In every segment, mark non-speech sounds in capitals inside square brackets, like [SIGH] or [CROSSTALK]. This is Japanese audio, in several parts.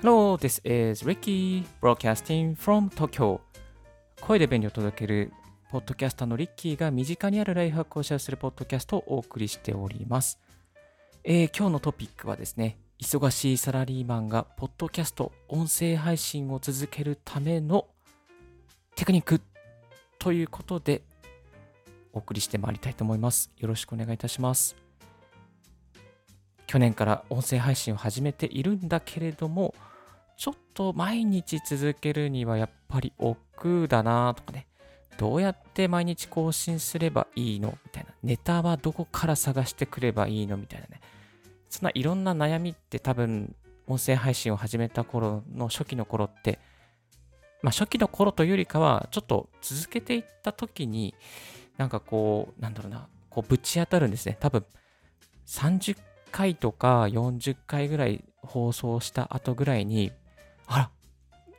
Hello, this is Ricky broadcasting from Tokyo. 声で便利を届けるポッドキャスターのリッキーが身近にあるライフハックをシェアするポッドキャストをお送りしております。えー、今日のトピックはですね、忙しいサラリーマンがポッドキャスト、音声配信を続けるためのテクニックということでお送りしてまいりたいと思います。よろしくお願いいたします。去年から音声配信を始めているんだけれども、ちょっと毎日続けるにはやっぱり億劫だなとかね、どうやって毎日更新すればいいのみたいな。ネタはどこから探してくればいいのみたいなね。そんないろんな悩みって多分、音声配信を始めた頃の初期の頃って、まあ初期の頃というよりかは、ちょっと続けていった時に、なんかこう、なんだろうな、こうぶち当たるんですね。多分、30回とか40回ぐらい放送した後ぐらいに、あら、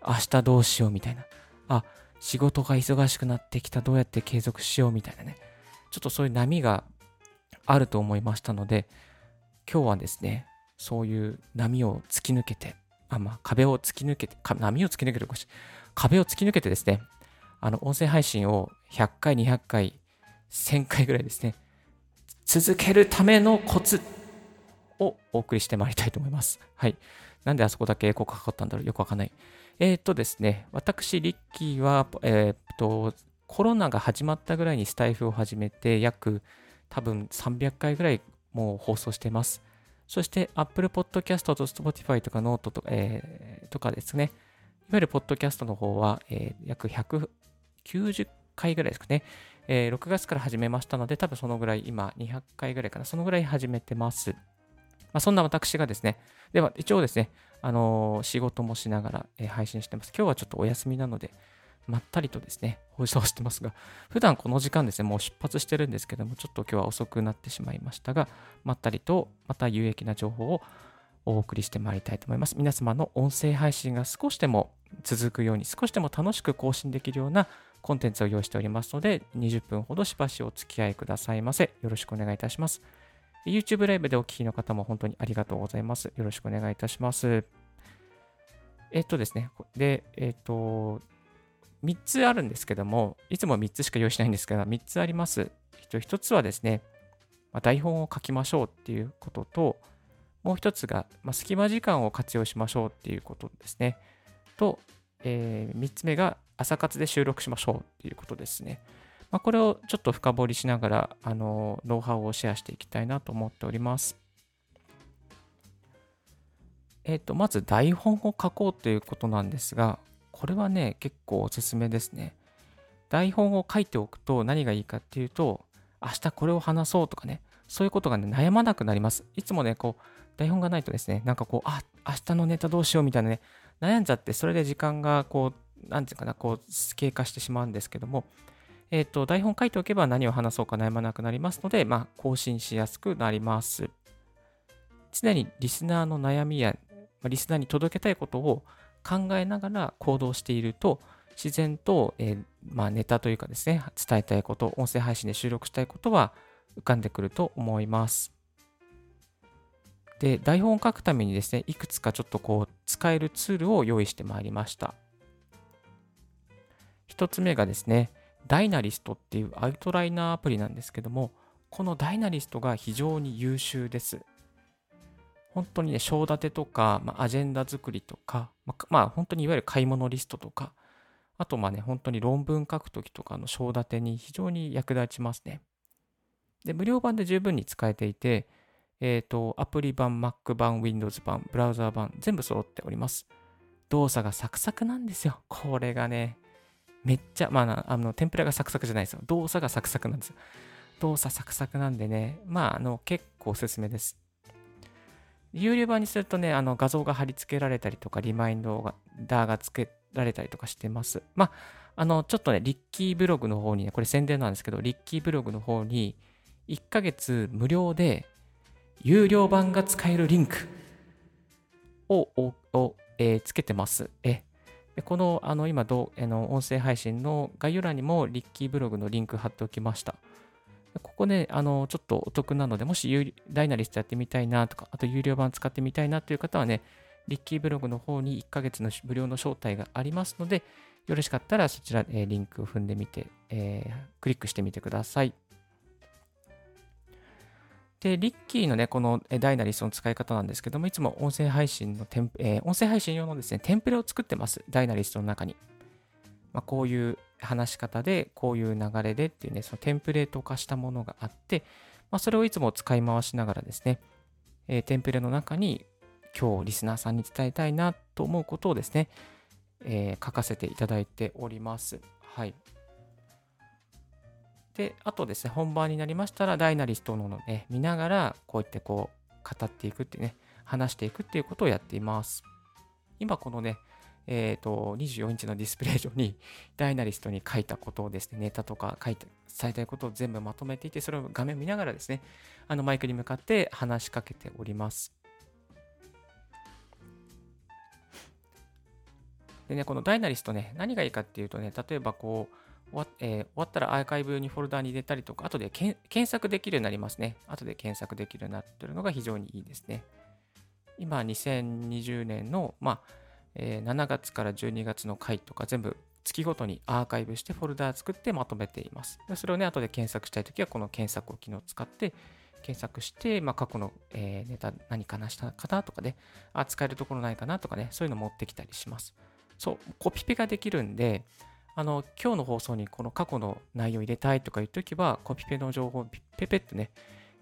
明日どうしようみたいな。あ、仕事が忙しくなってきた、どうやって継続しようみたいなね。ちょっとそういう波があると思いましたので、今日はですね、そういう波を突き抜けて、あ、まあ、壁を突き抜けて、波を突き抜けるかし、壁を突き抜けてですね、あの、音声配信を100回、200回、1000回ぐらいですね、続けるためのコツをお送りしてまいりたいと思います。はい。なんであそこだけエコーかかったんだろう？よくわかんない。えっ、ー、とですね、私、リッキーは、えっ、ー、と、コロナが始まったぐらいにスタイフを始めて、約多分300回ぐらいもう放送してます。そして Apple Podcast と Spotify とか Note と,、えー、とかですね、いわゆるポッドキャストの方は、えー、約190回ぐらいですかね、えー、6月から始めましたので、多分そのぐらい、今200回ぐらいかな、そのぐらい始めてます。まあ、そんな私がですね、では一応ですね、あのー、仕事もしながら、えー、配信してます。今日はちょっとお休みなので、まったりとですね、放送してますが、普段この時間ですね、もう出発してるんですけども、ちょっと今日は遅くなってしまいましたが、まったりとまた有益な情報をお送りしてまいりたいと思います。皆様の音声配信が少しでも続くように、少しでも楽しく更新できるようなコンテンツを用意しておりますので、20分ほどしばしお付き合いくださいませ。よろしくお願いいたします。YouTube ライブでお聞きの方も本当にありがとうございます。よろしくお願いいたします。えっとですね。で、えっと、3つあるんですけども、いつも3つしか用意しないんですが、3つあります。1つはですね、ま、台本を書きましょうっていうことと、もう1つが、ま、隙間時間を活用しましょうっていうことですね。と、えー、3つ目が朝活で収録しましょうっていうことですね。まあ、これをちょっと深掘りしながら、あの、ノウハウをシェアしていきたいなと思っております。えっ、ー、と、まず台本を書こうということなんですが、これはね、結構おすすめですね。台本を書いておくと何がいいかっていうと、明日これを話そうとかね、そういうことがね、悩まなくなります。いつもね、こう、台本がないとですね、なんかこう、あ、明日のネタどうしようみたいなね、悩んじゃって、それで時間がこう、なんていうかな、こう、経過してしまうんですけども、えっ、ー、と、台本書いておけば何を話そうか悩まなくなりますので、まあ、更新しやすくなります。常にリスナーの悩みや、ま、リスナーに届けたいことを考えながら行動していると、自然と、えー、まあ、ネタというかですね、伝えたいこと、音声配信で収録したいことは浮かんでくると思います。で、台本を書くためにですね、いくつかちょっとこう、使えるツールを用意してまいりました。一つ目がですね、ダイナリストっていうアウトライナーアプリなんですけども、このダイナリストが非常に優秀です。本当にね、章立てとか、まあ、アジェンダ作りとか、まあ、まあ、本当にいわゆる買い物リストとか、あとまあね、本当に論文書くときとかの章立てに非常に役立ちますね。で、無料版で十分に使えていて、えっ、ー、と、アプリ版、Mac 版、Windows 版、ブラウザ版、全部揃っております。動作がサクサクなんですよ。これがね、めっちゃ、まあ、あの、天ぷらがサクサクじゃないですよ。動作がサクサクなんですよ。動作サクサクなんでね、まあ、あの、結構おすすめです。有料版にするとね、あの、画像が貼り付けられたりとか、リマインドが、ダーが付けられたりとかしてます。まあ、あの、ちょっとね、リッキーブログの方にね、これ宣伝なんですけど、リッキーブログの方に、1ヶ月無料で、有料版が使えるリンクを、を、えー、つけてます。え、でこのあの今どあの音声配信の概要欄にもリッキーブログのリンク貼っておきました。ここね、あのちょっとお得なので、もしダイナリストやってみたいなとか、あと有料版使ってみたいなという方はね、リッキーブログの方に1ヶ月の無料の招待がありますので、よろしかったらそちら、えー、リンクを踏んでみて、えー、クリックしてみてください。で、リッキーのね、このダイナリストの使い方なんですけども、いつも音声配信のテン、えー、音声配信用のですね、テンプレを作ってます。ダイナリストの中に。まあ、こういう話し方で、こういう流れでっていうね、そのテンプレート化したものがあって、まあ、それをいつも使い回しながらですね、えー、テンプレの中に今日リスナーさんに伝えたいなと思うことをですね、えー、書かせていただいております。はい。で、あとですね、本番になりましたら、ダイナリストののね、見ながら、こうやってこう、語っていくってね、話していくっていうことをやっています。今、このね、えっ、ー、と、24インチのディスプレイ上に、ダイナリストに書いたことをですね、ネタとか書いて、伝えたいことを全部まとめていて、それを画面見ながらですね、あのマイクに向かって話しかけております。でね、このダイナリストね、何がいいかっていうとね、例えばこう、終わ,、えー、終わったらアーカイブにフォルダーに入れたりとか、後で検索できるようになりますね。後で検索できるようになってるのが非常にいいですね。今、2020年の、まあえー、7月から12月の回とか全部月ごとにアーカイブしてフォルダー作ってまとめています。それをね、後で検索したいときは、この検索を機能を使って検索して、まあ、過去の、え、ネタ何かなしたかなとかね、あ、使えるところないかなとかね、そういうの持ってきたりします。そう、コピペができるんで、あの、今日の放送にこの過去の内容入れたいとかいうときは、コピペの情報をペペってね、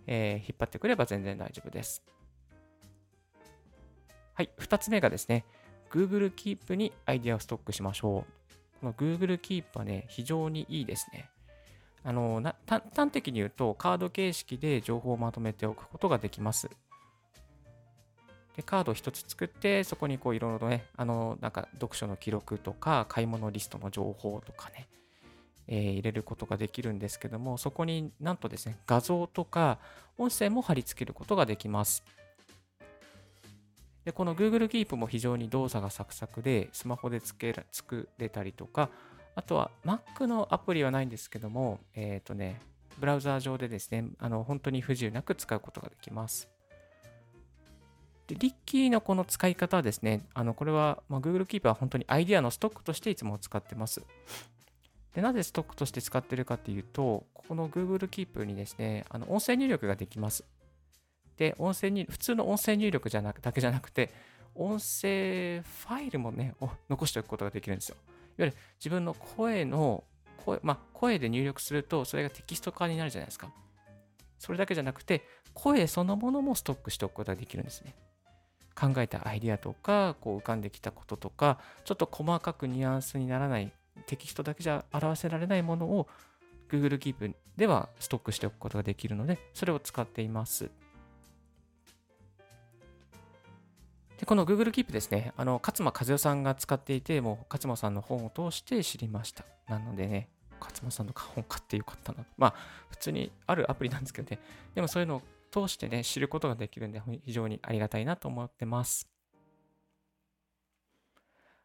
えー、引っ張ってくれば全然大丈夫です。はい、2つ目がですね、Google Keep にアイデアをストックしましょう。この Google Keep はね、非常にいいですね。あの端的に言うと、カード形式で情報をまとめておくことができます。でカード1つ作って、そこにこういろいろね、あの、なんか読書の記録とか、買い物リストの情報とかね、えー、入れることができるんですけども、そこになんとですね、画像とか音声も貼り付けることができます。で、この Google Keep も非常に動作がサクサクで、スマホでつけ作れたりとか、あとは Mac のアプリはないんですけども、え、ー、とね、ブラウザー上でですね、あの本当に不自由なく使うことができます。で、リッキーのこの使い方はですね、あのこれは、まあ、Google Keep は本当にアイデアのストックとしていつも使ってます。でなぜストックとして使ってるかっていうと、ここの Google Keep にですね、あの音声入力ができます。で、音声に、普通の音声入力じゃなくだけじゃなくて、音声ファイルもね、残しておくことができるんですよ。いわゆる自分の声の声、まあ、声で入力すると、それがテキスト化になるじゃないですか。それだけじゃなくて、声そのものもストックしておくことができるんですね。考えたアイデアとか、こう浮かんできたこととか、ちょっと細かくニュアンスにならないテキストだけじゃ表せられないものを Google Keep ではストックしておくことができるので、それを使っています。でこの Google Keep ですね、あの勝間和代さんが使っていて、もう勝間さんの本を通して知りました。なのでね、勝間さんの本買ってよかったな。まあ、普通にあるアプリなんですけどね、でもそういうのを通してね、知ることができるんで、非常にありがたいなと思ってます。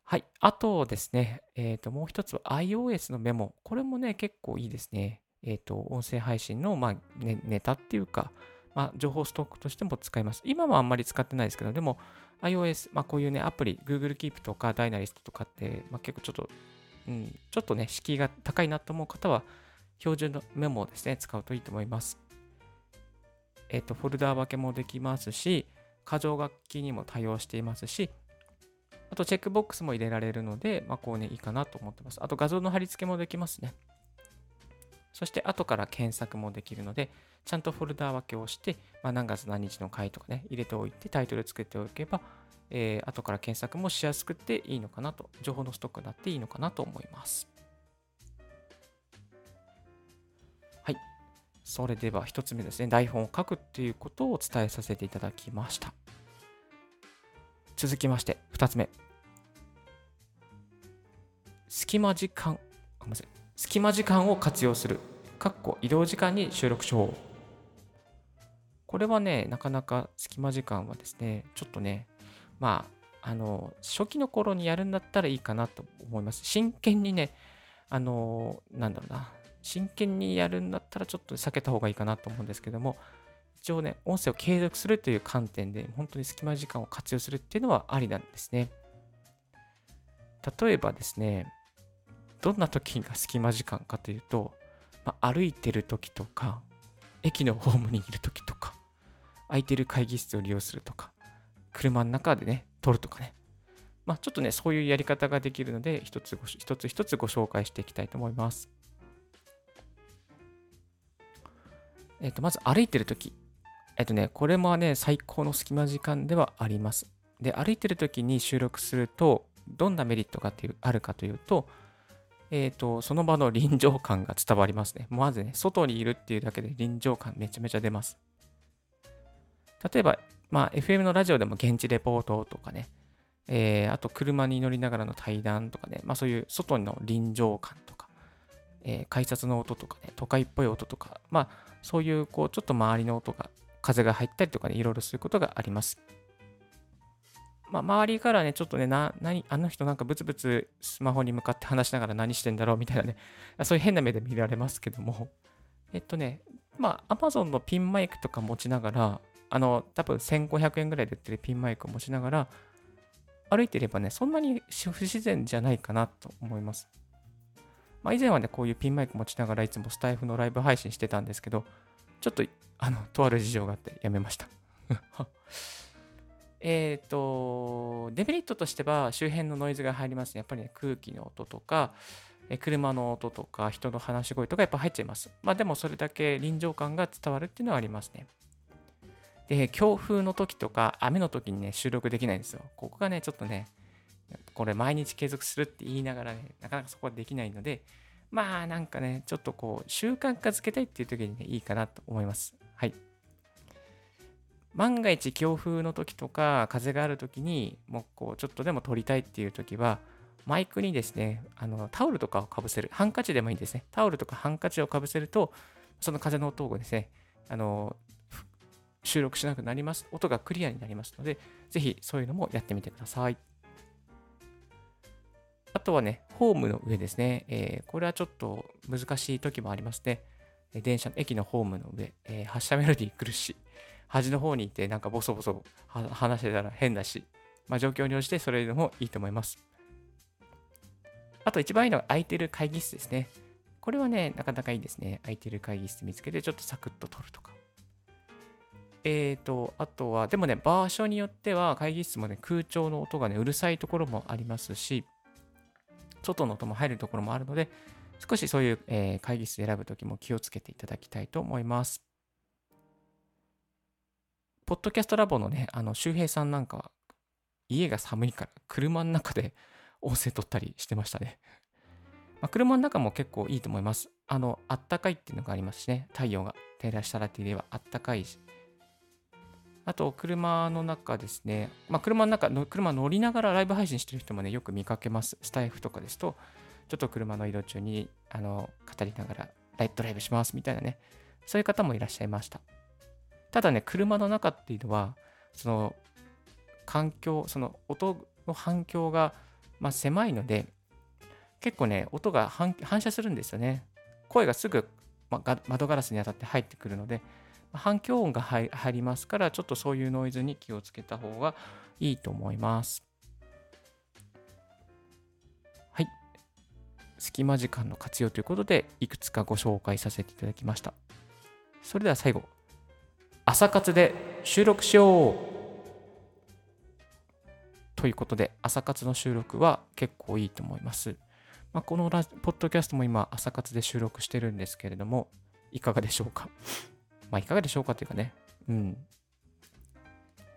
はい。あとですね、えっ、ー、と、もう一つは iOS のメモ。これもね、結構いいですね。えっ、ー、と、音声配信の、まあ、ね、ネタっていうか、まあ、情報ストックとしても使います。今はあんまり使ってないですけど、でも iOS、まあ、こういうね、アプリ、Google Keep とか Dynalist とかって、まあ、結構ちょっと、うん、ちょっとね、敷居が高いなと思う方は、標準のメモをですね、使うといいと思います。えっ、と、フォルダー分けもできますし、箇条書きにも対応していますし、あとチェックボックスも入れられるので、まあ、こうね、いいかなと思ってます。あと画像の貼り付けもできますね。そして後から検索もできるので、ちゃんとフォルダー分けをして、まあ、何月何日の回とかね、入れておいてタイトル作っておけば、えー、後から検索もしやすくていいのかなと、情報のストックになっていいのかなと思います。それでは1つ目ですね、台本を書くっていうことをお伝えさせていただきました。続きまして、2つ目。隙間時間、ごめんなさい。隙間時間を活用する。かっこ移動時間に収録しよう。これはね、なかなか隙間時間はですね、ちょっとね、まあ、あの、初期の頃にやるんだったらいいかなと思います。真剣にね、あの、なんだろうな、真剣にやるんだったらちょっと避けた方がいいかなと思うんですけども、一応ね、音声を継続するという観点で、本当に隙間時間を活用するっていうのはありなんですね。例えばですね、どんな時が隙間時間かというと、まあ、歩いてる時とか、駅のホームにいる時とか、空いてる会議室を利用するとか、車の中でね、撮るとかね。まあ、ちょっとね、そういうやり方ができるので、一つ一つ一つご紹介していきたいと思います。えっ、と、まず歩いてる時。えっ、とね、これもね、最高の隙間時間ではあります。で、歩いてる時に収録すると、どんなメリットがっていうあるかというと、えっ、と、その場の臨場感が伝わりますね。まずね、外にいるっていうだけで臨場感めちゃめちゃ出ます。例えば、まあ、FM のラジオでも現地レポートとかね、えー、あと車に乗りながらの対談とかね、まあそういう外の臨場感とか、えー、改札の音とかね、都会っぽい音とか、まあそういうこうちょっと周りの音が、風が入ったりとかね、いろいろすることがあります。まあ、周りからね、ちょっとね、な、何、あの人なんかブツブツスマホに向かって話しながら何してんだろうみたいなね、[LAUGHS] そういう変な目で見られますけども、えっとね、まあ、Amazon のピンマイクとか持ちながら、あの、多分1500円ぐらいで売ってるピンマイクを持ちながら、歩いてればね、そんなに不自然じゃないかなと思います。まあ、以前はね、こういうピンマイク持ちながらいつもスタイフのライブ配信してたんですけど、ちょっと、[LAUGHS] あの、とある事情があってやめました。[LAUGHS] えっ、と、デメリットとしては周辺のノイズが入りますね。やっぱりね、空気の音とか、え車の音とか、人の話し声とかやっぱ入っちゃいます。まあでもそれだけ臨場感が伝わるっていうのはありますね。で、強風の時とか雨の時にね、収録できないんですよ。ここがね、ちょっとね、これ毎日継続するって言いながらね、なかなかそこはできないので、まあなんかね、ちょっとこう、習慣化づけたいっていう時にね、いいかなと思います。はい。万が一強風の時とか風がある時にもうこうちょっとでも撮りたいっていう時はマイクにですねあのタオルとかをかぶせるハンカチでもいいんですねタオルとかハンカチをかぶせるとその風の音をですねあの収録しなくなります音がクリアになりますのでぜひそういうのもやってみてくださいあとはねホームの上ですね、えー、これはちょっと難しい時もありますね電車の駅のホームの上、えー、発車メロディー苦しい端の方にいてなんかボソボソ話してたら変だし、まあ、状況に応じてそれでもいいと思います。あと一番いいのは空いてる会議室ですね。これはね、なかなかいいですね。空いてる会議室見つけてちょっとサクッと取るとか。えーと、あとは、でもね、場所によっては会議室もね、空調の音がね、うるさいところもありますし、外の音も入るところもあるので、少しそういう、えー、会議室選ぶときも気をつけていただきたいと思います。ポッドキャストラボのね、あの、周平さんなんかは、家が寒いから車の中で [LAUGHS] 音声取ったりしてましたね。まあ、車の中も結構いいと思います。あの、あったかいっていうのがありますしね。太陽が照らしたらって言えばあったかいし。あと、車の中ですね。まあ、車の中、車乗りながらライブ配信してる人もね、よく見かけます。スタイフとかですと、ちょっと車の移動中に、あの、語りながら、ライトライブしますみたいなね。そういう方もいらっしゃいました。ただね、車の中っていうのは、その環境、その音の反響が、まあ、狭いので、結構ね、音が反射するんですよね。声がすぐ、ま、窓ガラスに当たって入ってくるので、反響音が入りますから、ちょっとそういうノイズに気をつけた方がいいと思います。はい。隙間時間の活用ということで、いくつかご紹介させていただきました。それでは最後、朝活で収録しようということで、朝活の収録は結構いいと思います。まあ、このラポッドキャストも今、朝活で収録してるんですけれども、いかがでしょうか？まあ、いかがでしょうかというかね、うん。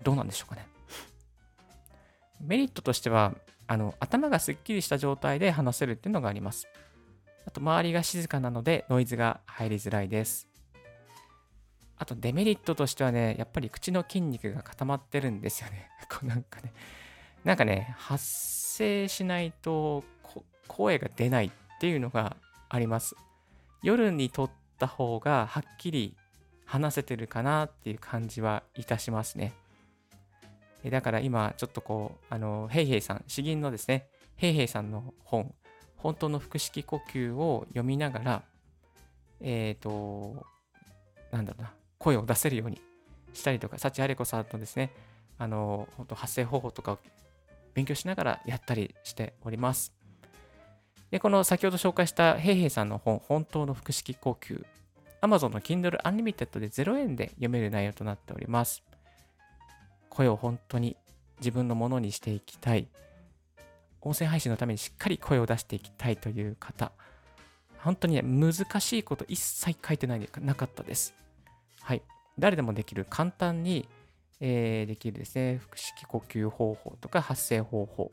どうなんでしょうかね。メリットとしては、あの頭がすっきりした状態で話せるっていうのがあります。あと、周りが静かなのでノイズが入りづらいです。あとデメリットとしてはね、やっぱり口の筋肉が固まってるんですよね。[LAUGHS] こうなんかね、なんかね、発声しないと声が出ないっていうのがあります。夜に撮った方がはっきり話せてるかなっていう感じはいたしますね。だから今ちょっとこう、あの、ヘイヘイさん、詩吟のですね、ヘイヘイさんの本、本当の腹式呼吸を読みながら、えっ、ー、と、なんだろうな、声を出せるようにしたりとか、幸あれ子さんとですね、あの、本当発声方法とかを勉強しながらやったりしております。で、この先ほど紹介したヘイヘイさんの本、本当の腹式呼吸、Amazon の Kindle Unlimited で0円で読める内容となっております。声を本当に自分のものにしていきたい。音声配信のためにしっかり声を出していきたいという方、本当にね、難しいこと一切書いてないなかったです。はい。誰でもできる、簡単に、えー、できるですね、腹式呼吸方法とか発声方法。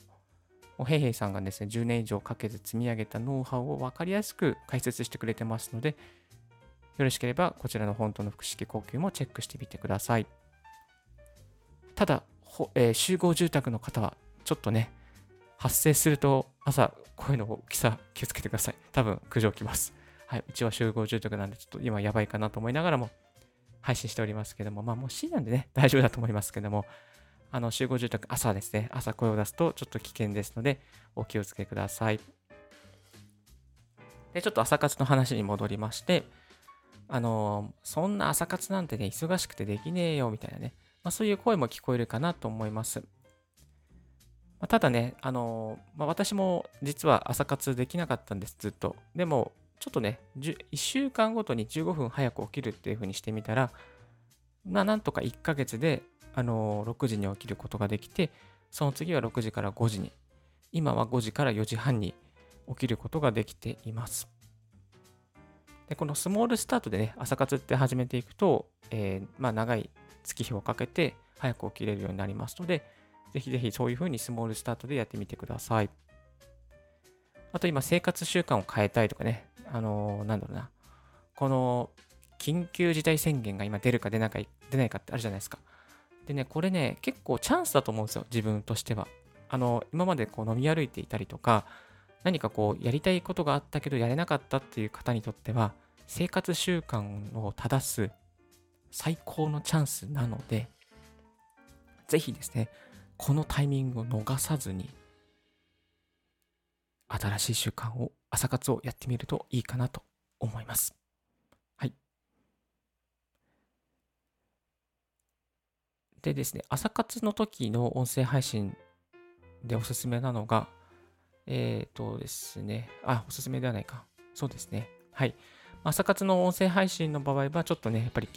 ヘイヘイさんがですね、10年以上かけて積み上げたノウハウを分かりやすく解説してくれてますので、よろしければこちらの本当の腹式呼吸もチェックしてみてください。ただ、えー、集合住宅の方はちょっとね、発生すると朝声の大きさ気をつけてください。多分苦情きます。はい、うちは集合住宅なんでちょっと今やばいかなと思いながらも配信しておりますけども、まあもう C なんでね、[LAUGHS] 大丈夫だと思いますけども、あの集合住宅朝ですね、朝声を出すとちょっと危険ですので、お気をつけください。で、ちょっと朝活の話に戻りまして、あの、そんな朝活なんてね、忙しくてできねえよみたいなね、まあ、そういう声も聞こえるかなと思います。ま、ただね、あのまあ、私も実は朝活できなかったんです、ずっと。でも、ちょっとね、1週間ごとに15分早く起きるっていう風にしてみたら、まあ、なんとか1ヶ月で、あの6時に起きることができて、その次は6時から5時に、今は5時から4時半に起きることができています。でこのスモールスタートでね、朝活って始めていくと、えー、まあ、長い月日をかけて早く起きれるようになりますので、ぜひぜひそういう風にスモールスタートでやってみてください。あと今、生活習慣を変えたいとかね、あのー、なんだろうな、この緊急事態宣言が今出るか出ないか出ないかってあるじゃないですか。でね、これね、結構チャンスだと思うんですよ、自分としては。あの、今までこう飲み歩いていたりとか、何かこうやりたいことがあったけどやれなかったっていう方にとっては、生活習慣を正す最高のチャンスなので、ぜひですね、このタイミングを逃さずに、新しい習慣を、朝活をやってみるといいかなと思います。はい。でですね、朝活の時の音声配信でおすすめなのが、えっ、ー、とですね、あ、おすすめではないか。そうですね。はい。朝活の音声配信の場合は、ちょっとね、やっぱり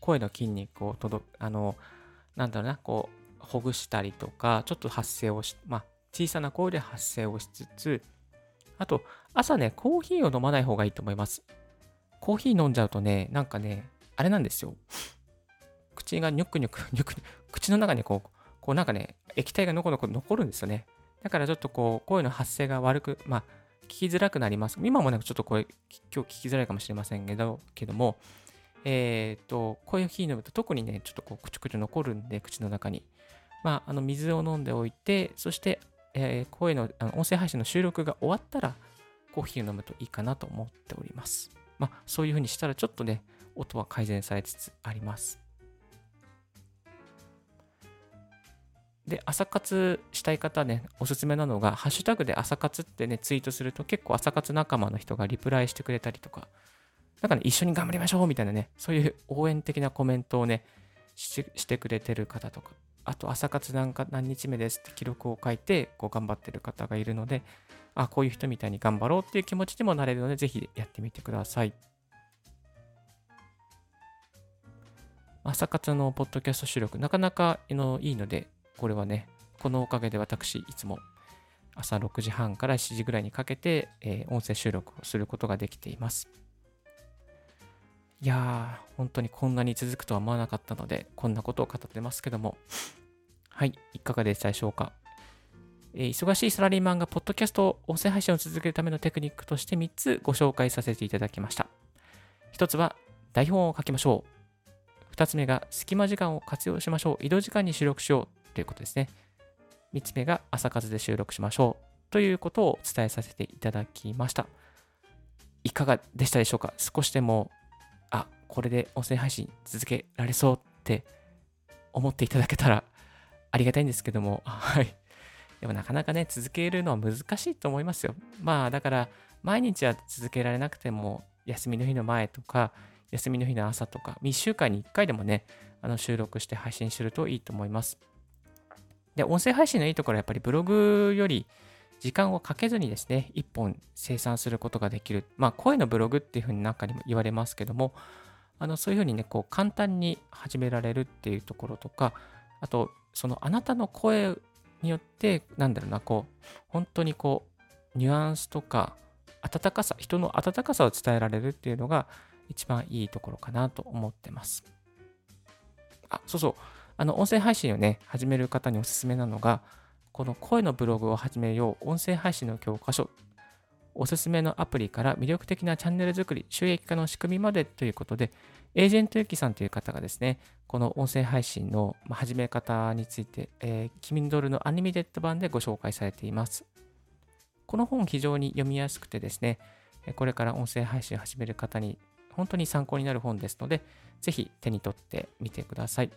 声の筋肉を届あの、なんだろうな、こう、ほぐしたりとか、ちょっと発声をし、まあ、小さな声で発声をしつつ、あと、朝ね、コーヒーを飲まない方がいいと思います。コーヒー飲んじゃうとね、なんかね、あれなんですよ。口がニョクニョク、ニョクニョク、口の中にこう、こうなんかね、液体がのこのこ残るんですよね。だからちょっとこう、声の発声が悪く、まあ、聞きづらくなります。今もね、ちょっとこれ、今日聞きづらいかもしれませんけど、けども、えっ、ー、と、コーヒー飲むと特にね、ちょっとこう、くちゅくちゅ残るんで、口の中に。まあ、あの、水を飲んでおいて、そして、えー、声のあの音声配信の収録が終わったら、コーヒーを飲むといいかなと思っております。まあ、そういう風にしたら、ちょっとね、音は改善されつつあります。で、朝活したい方ね、おすすめなのが、ハッシュタグで朝活ってね、ツイートすると結構朝活仲間の人がリプライしてくれたりとか、なんかね、一緒に頑張りましょうみたいなね、そういう [LAUGHS] 応援的なコメントをね、してくれてる方とか、あと朝活なんか何日目ですって記録を書いて、こう頑張ってる方がいるので、あ、こういう人みたいに頑張ろうっていう気持ちにもなれるので、ぜひやってみてください。朝活のポッドキャスト収録、なかなかのいいので、これはね、このおかげで私、いつも朝6時半から7時ぐらいにかけて、えー、音声収録をすることができています。いやー、本当にこんなに続くとは思わなかったので、こんなことを語ってますけども、はい、いかがでしたでしょうか？えー、忙しいサラリーマンがポッドキャスト音声配信を続けるためのテクニックとして3つご紹介させていただきました。1つは台本を書きましょう。2つ目が隙間時間を活用しましょう。移動時間に収録しよう。ということですね。3つ目が朝活で収録しましょうということをお伝えさせていただきました。いかがでしたでしょうか？少しでも、あ、これで音声配信続けられそうって思っていただけたら [LAUGHS] ありがたいんですけども、[LAUGHS] はい。でもなかなかね、続けるのは難しいと思いますよ。まあだから、毎日は続けられなくても、休みの日の前とか、休みの日の朝とか、1週間に1回でもね、あの収録して配信するといいと思います。で、音声配信のいいところはやっぱりブログより時間をかけずにですね、1本生産することができる。まあ、声のブログっていうふうに中にも言われますけども、あのそういうふうにね、こう簡単に始められるっていうところとか、あと、そのあなたの声によって、なんだろうな、こう、本当にこう、ニュアンスとか、温かさ、人の温かさを伝えられるっていうのが一番いいところかなと思ってます。あ、そうそう。あの、音声配信をね、始める方におすすめなのが、この声のブログを始めよう音声配信の教科書、おすすめのアプリから魅力的なチャンネル作り、収益化の仕組みまでということで、エージェントゆきさんという方がですね、この音声配信の始め方について、えー、ドルのアニメテッド版でご紹介されています。この本非常に読みやすくてですね、これから音声配信を始める方に本当に参考になる本ですので、ぜひ手に取ってみてください。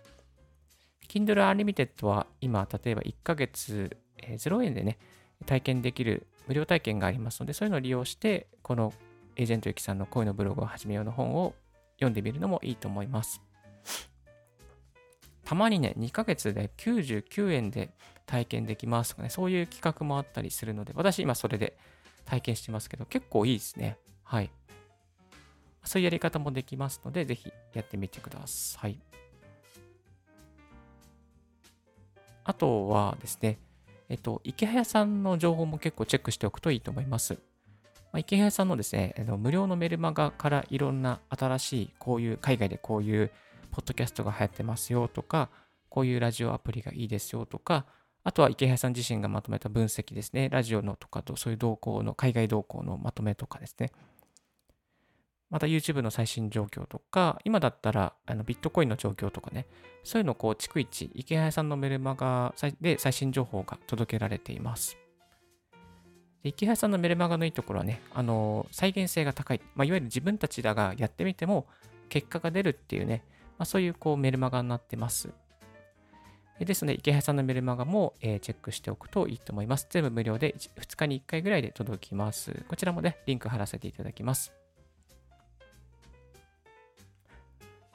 Kindle Unlimited は今、例えば1ヶ月、え0円でね、体験できる無料体験がありますので、そういうのを利用して、このエージェントゆきさんの恋のブログを始めようの本を読んでみるのもいいと思います。たまにね、2ヶ月で99円で体験できますとかね、そういう企画もあったりするので、私今それで体験してますけど、結構いいですね。はい。そういうやり方もできますので、ぜひやってみてください。あとはですね、えっと、池早さんの情報も結構チェックしておくといいと思います。まあ、池早さんのですね、あの無料のメルマガからいろんな新しい、こういう、海外でこういうポッドキャストが流行ってますよとか、こういうラジオアプリがいいですよとか、あとは池原さん自身がまとめた分析ですね。ラジオのとかと、そういう動向の、海外動向のまとめとかですね。また YouTube の最新状況とか、今だったらあのビットコインの状況とかね、そういうのをこう、逐一、池原さんのメルマガで最新情報が届けられています。池原さんのメルマガのいいところはね、あの再現性が高い。まあ、いわゆる自分たちらがやってみても結果が出るっていうね、まあ、そういうこうメルマガになってます。ですので、池原さんのメルマガも、え、チェックしておくといいと思います。全部無料で2日に1回ぐらいで届きます。こちらもね、リンク貼らせていただきます。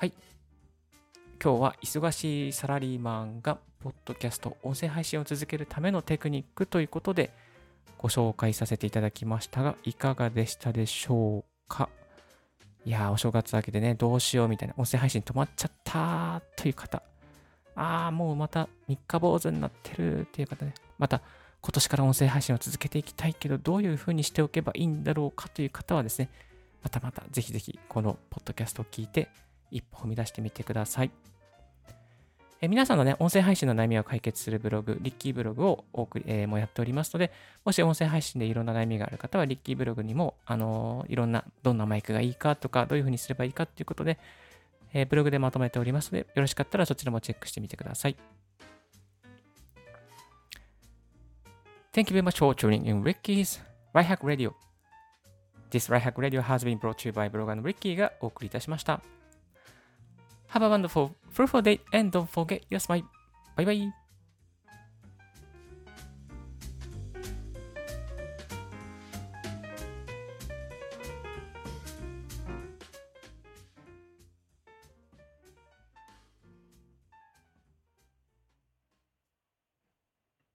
はい。今日は忙しいサラリーマンが、ポッドキャスト、音声配信を続けるためのテクニックということで、ご紹介させていただきましたが、いかがでしたでしょうか？いやー、お正月明けでね、どうしようみたいな、音声配信止まっちゃったという方、ああ、もうまた三日坊主になってるっていう方ね、また今年から音声配信を続けていきたいけど、どういうふうにしておけばいいんだろうかという方はですね、またまたぜひぜひこのポッドキャストを聞いて一歩踏み出してみてください。え皆さんのね、音声配信の悩みを解決するブログ、リッキーブログをお送り、えー、もやっておりますので、もし音声配信でいろんな悩みがある方は、リッキーブログにも、あのー、いろんな、どんなマイクがいいかとか、どういうふうにすればいいかっていうことで、えー、ブログでまとめておりますので、よろしかったらそちらもチェックしてみてください。Thank you very much for tuning in Ricky's Right Hack Radio. This Right Hack Radio has been brought to you by ブロガーの Ricky がお送りいたしました。Have a wonderful, fruitful day and don't forget your smile. Bye bye.